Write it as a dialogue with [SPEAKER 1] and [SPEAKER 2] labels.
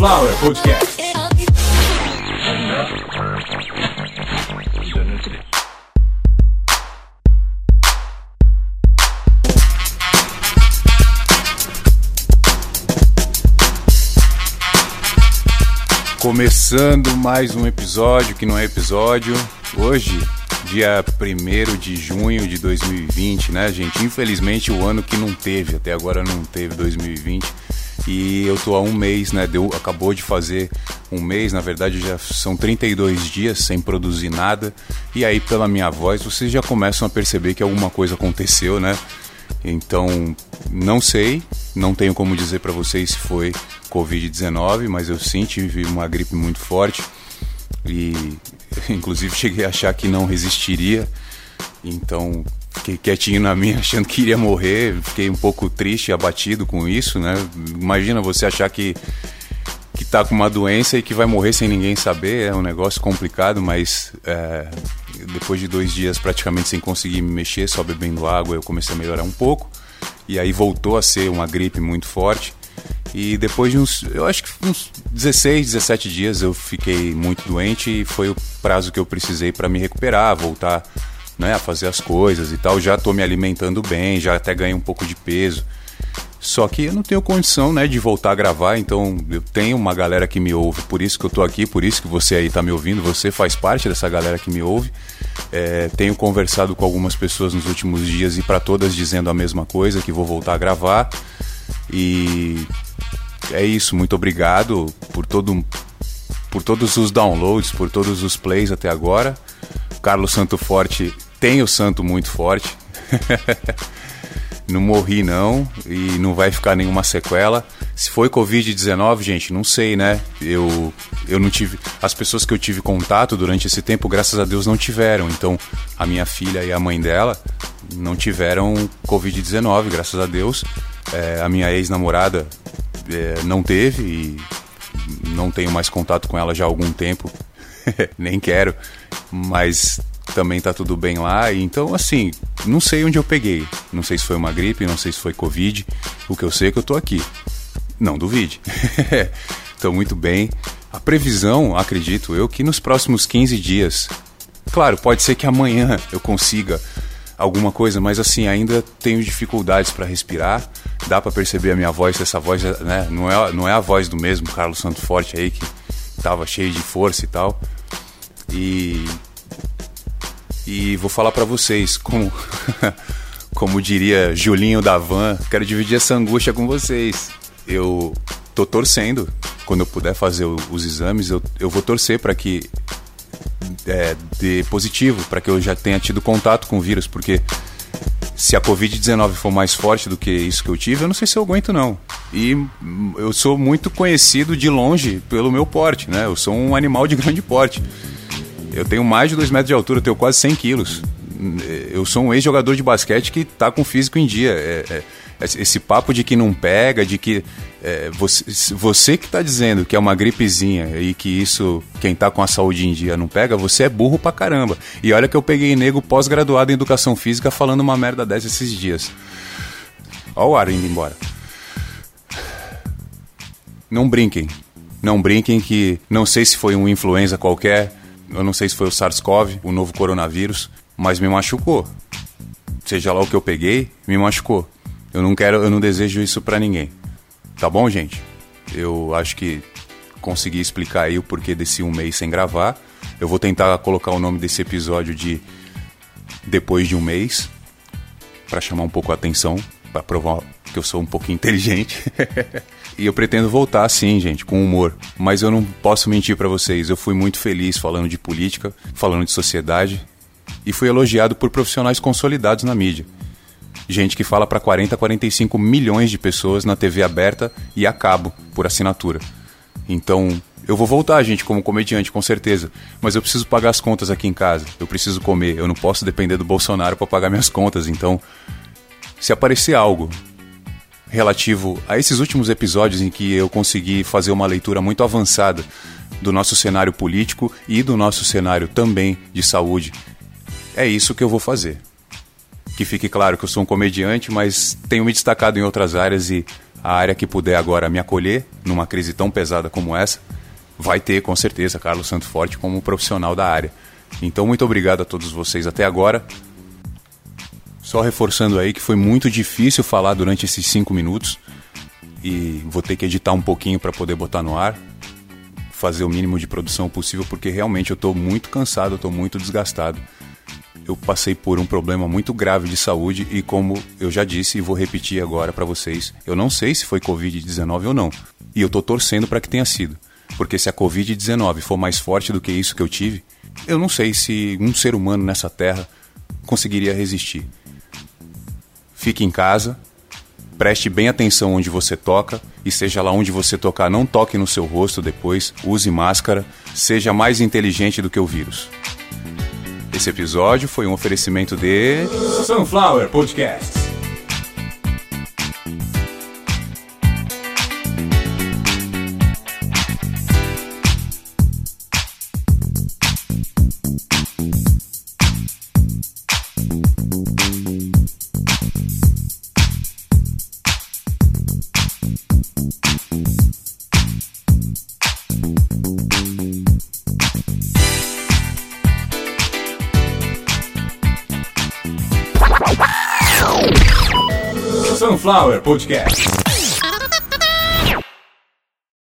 [SPEAKER 1] Sunflower Podcast.
[SPEAKER 2] Começando mais um episódio que não é episódio. Hoje, dia 1 de junho de 2020, né, gente? Infelizmente, o ano que não teve, até agora não teve 2020. E eu tô há um mês, né? Deu, acabou de fazer um mês, na verdade já são 32 dias sem produzir nada. E aí, pela minha voz, vocês já começam a perceber que alguma coisa aconteceu, né? Então, não sei, não tenho como dizer para vocês se foi Covid-19, mas eu sim tive uma gripe muito forte e, inclusive, cheguei a achar que não resistiria. Então, fiquei quietinho na minha, achando que iria morrer. Fiquei um pouco triste, abatido com isso, né? Imagina você achar que que tá com uma doença e que vai morrer sem ninguém saber. É um negócio complicado, mas é, depois de dois dias praticamente sem conseguir me mexer, só bebendo água, eu comecei a melhorar um pouco. E aí voltou a ser uma gripe muito forte. E depois de uns, eu acho que uns 16, 17 dias eu fiquei muito doente e foi o prazo que eu precisei para me recuperar, voltar né, a fazer as coisas e tal. Já estou me alimentando bem, já até ganhei um pouco de peso. Só que eu não tenho condição, né, de voltar a gravar, então eu tenho uma galera que me ouve, por isso que eu tô aqui, por isso que você aí tá me ouvindo, você faz parte dessa galera que me ouve. É, tenho conversado com algumas pessoas nos últimos dias e para todas dizendo a mesma coisa, que vou voltar a gravar. E é isso, muito obrigado por todo por todos os downloads, por todos os plays até agora. Carlos Santo Forte tem o santo muito forte. não morri não e não vai ficar nenhuma sequela. Se foi Covid-19, gente, não sei, né? Eu, eu não tive. As pessoas que eu tive contato durante esse tempo, graças a Deus, não tiveram. Então, a minha filha e a mãe dela não tiveram Covid-19, graças a Deus. É, a minha ex-namorada é, não teve e não tenho mais contato com ela já há algum tempo. Nem quero, mas também tá tudo bem lá. Então, assim, não sei onde eu peguei. Não sei se foi uma gripe, não sei se foi Covid. O que eu sei é que eu tô aqui. Não duvide. Estou muito bem. A previsão, acredito eu, que nos próximos 15 dias. Claro, pode ser que amanhã eu consiga alguma coisa, mas assim, ainda tenho dificuldades para respirar. Dá para perceber a minha voz, essa voz né, não, é, não é a voz do mesmo Carlos Santo Forte aí, que tava cheio de força e tal. E e vou falar para vocês, como, como diria Julinho da Van, quero dividir essa angústia com vocês. Eu tô torcendo, quando eu puder fazer os exames, eu, eu vou torcer para que é, dê positivo, para que eu já tenha tido contato com o vírus, porque se a Covid-19 for mais forte do que isso que eu tive, eu não sei se eu aguento não. E eu sou muito conhecido de longe pelo meu porte, né? Eu sou um animal de grande porte. Eu tenho mais de 2 metros de altura, eu tenho quase 100 quilos. Eu sou um ex-jogador de basquete que está com físico em dia. É, é, esse papo de que não pega, de que é, você, você que está dizendo que é uma gripezinha e que isso, quem está com a saúde em dia não pega, você é burro pra caramba. E olha que eu peguei nego pós-graduado em educação física falando uma merda dessa esses dias. Olha o ar indo embora. Não brinquem. Não brinquem que não sei se foi uma influenza qualquer, eu não sei se foi o SARS-CoV, o novo coronavírus, mas me machucou. Seja lá o que eu peguei, me machucou. Eu não quero, eu não desejo isso para ninguém. Tá bom, gente? Eu acho que consegui explicar aí o porquê desse um mês sem gravar. Eu vou tentar colocar o nome desse episódio de depois de um mês para chamar um pouco a atenção, para provar que eu sou um pouquinho inteligente. E eu pretendo voltar sim, gente, com humor. Mas eu não posso mentir para vocês, eu fui muito feliz falando de política, falando de sociedade e fui elogiado por profissionais consolidados na mídia. Gente que fala para 40, 45 milhões de pessoas na TV aberta e a cabo por assinatura. Então, eu vou voltar, gente, como comediante, com certeza. Mas eu preciso pagar as contas aqui em casa. Eu preciso comer. Eu não posso depender do Bolsonaro para pagar minhas contas. Então, se aparecer algo relativo a esses últimos episódios em que eu consegui fazer uma leitura muito avançada do nosso cenário político e do nosso cenário também de saúde, é isso que eu vou fazer. Que fique claro que eu sou um comediante, mas tenho me destacado em outras áreas e a área que puder agora me acolher numa crise tão pesada como essa, vai ter com certeza Carlos Santo Forte como profissional da área. Então, muito obrigado a todos vocês até agora. Só reforçando aí que foi muito difícil falar durante esses cinco minutos e vou ter que editar um pouquinho para poder botar no ar, fazer o mínimo de produção possível, porque realmente eu estou muito cansado, eu estou muito desgastado. Eu passei por um problema muito grave de saúde e, como eu já disse e vou repetir agora para vocês, eu não sei se foi Covid-19 ou não. E eu estou torcendo para que tenha sido. Porque se a Covid-19 for mais forte do que isso que eu tive, eu não sei se um ser humano nessa terra conseguiria resistir. Fique em casa, preste bem atenção onde você toca e seja lá onde você tocar, não toque no seu rosto depois, use máscara, seja mais inteligente do que o vírus. Esse episódio foi um oferecimento de
[SPEAKER 1] Sunflower Podcast. Sunflower Podcast.